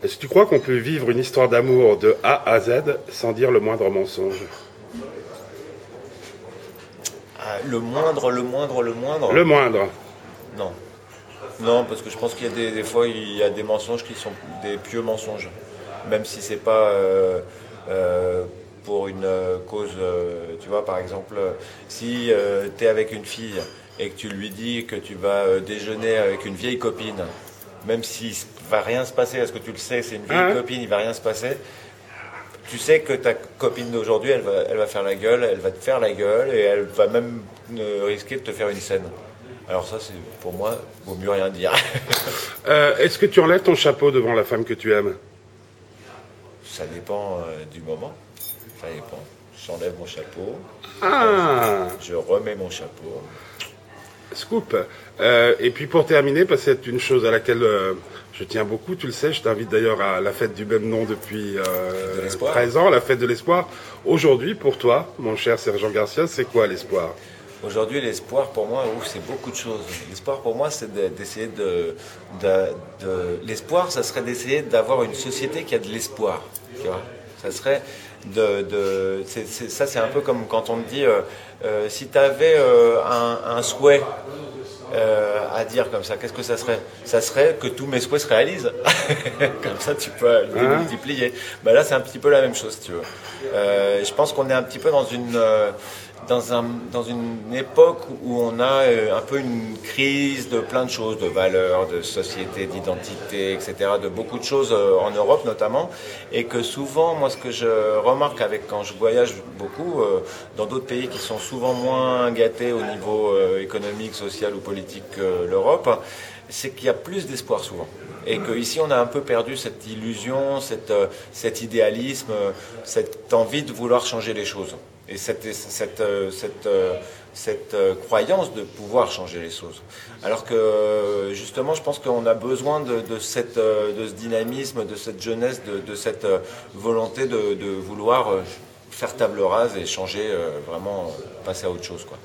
Est-ce que tu crois qu'on peut vivre une histoire d'amour de A à Z sans dire le moindre mensonge? Ah, le moindre, le moindre, le moindre? Le moindre. Non. Non, parce que je pense qu'il y a des, des fois, il y a des mensonges qui sont des pieux mensonges. Même si c'est pas euh, euh, pour une euh, cause, euh, tu vois, par exemple, si tu es avec une fille et que tu lui dis que tu vas déjeuner avec une vieille copine, même s'il ne va rien se passer, parce que tu le sais, c'est une vieille ouais. copine, il va rien se passer, tu sais que ta copine d'aujourd'hui, elle va, elle va faire la gueule, elle va te faire la gueule et elle va même risquer de te faire une scène. Alors ça, c'est pour moi, vaut mieux rien dire. Euh, Est-ce que tu enlèves ton chapeau devant la femme que tu aimes? Ça dépend euh, du moment. Ça dépend. J'enlève mon chapeau, Ah je remets mon chapeau. Scoop. Euh, et puis pour terminer, parce que c'est une chose à laquelle euh, je tiens beaucoup, tu le sais, je t'invite d'ailleurs à la fête du même nom depuis euh, De l'espoir. 13 ans, la fête de l'espoir. Aujourd'hui, pour toi, mon cher Sergent Garcia, c'est quoi l'espoir? Aujourd'hui, l'espoir pour moi, c'est beaucoup de choses. L'espoir pour moi, c'est de- d'essayer de, de- de- L'espoir, ça serait d'essayer d'avoir une société qui a de l'espoir. Tu vois Ça serait de. de ça, c'est un peu comme quand on te dit euh, euh, si tu avais un, un souhait. euh, à dire comme ça, qu'est-ce que ça serait? Ça serait que tous mes souhaits se réalisent. comme ça, tu peux les Hein? multiplier. Bah là, c'est un petit peu la même chose, si tu veux. Euh, je pense qu'on est un petit peu dans une euh, dans un dans une époque où on a euh, un peu une crise de plein de choses, de valeurs, de société, d'identité, etc., de beaucoup de choses euh, en Europe notamment, et que souvent, moi, ce que je remarque avec quand je voyage beaucoup euh, dans d'autres pays qui sont souvent moins gâtés au niveau économique, social ou politique que l'Europe, c'est qu'il y a plus d'espoir souvent. Et qu'ici, on a un peu perdu cette illusion, cette, cet idéalisme, cette envie de vouloir changer les choses. Et cette, cette, euh, cette, euh, cette euh, croyance de pouvoir changer les choses. Alors que, justement, je pense qu'on a besoin de, de, cette, de ce dynamisme, de cette jeunesse, de, cette volonté de, de vouloir faire table rase et changer, vraiment passer à autre chose. Quoi.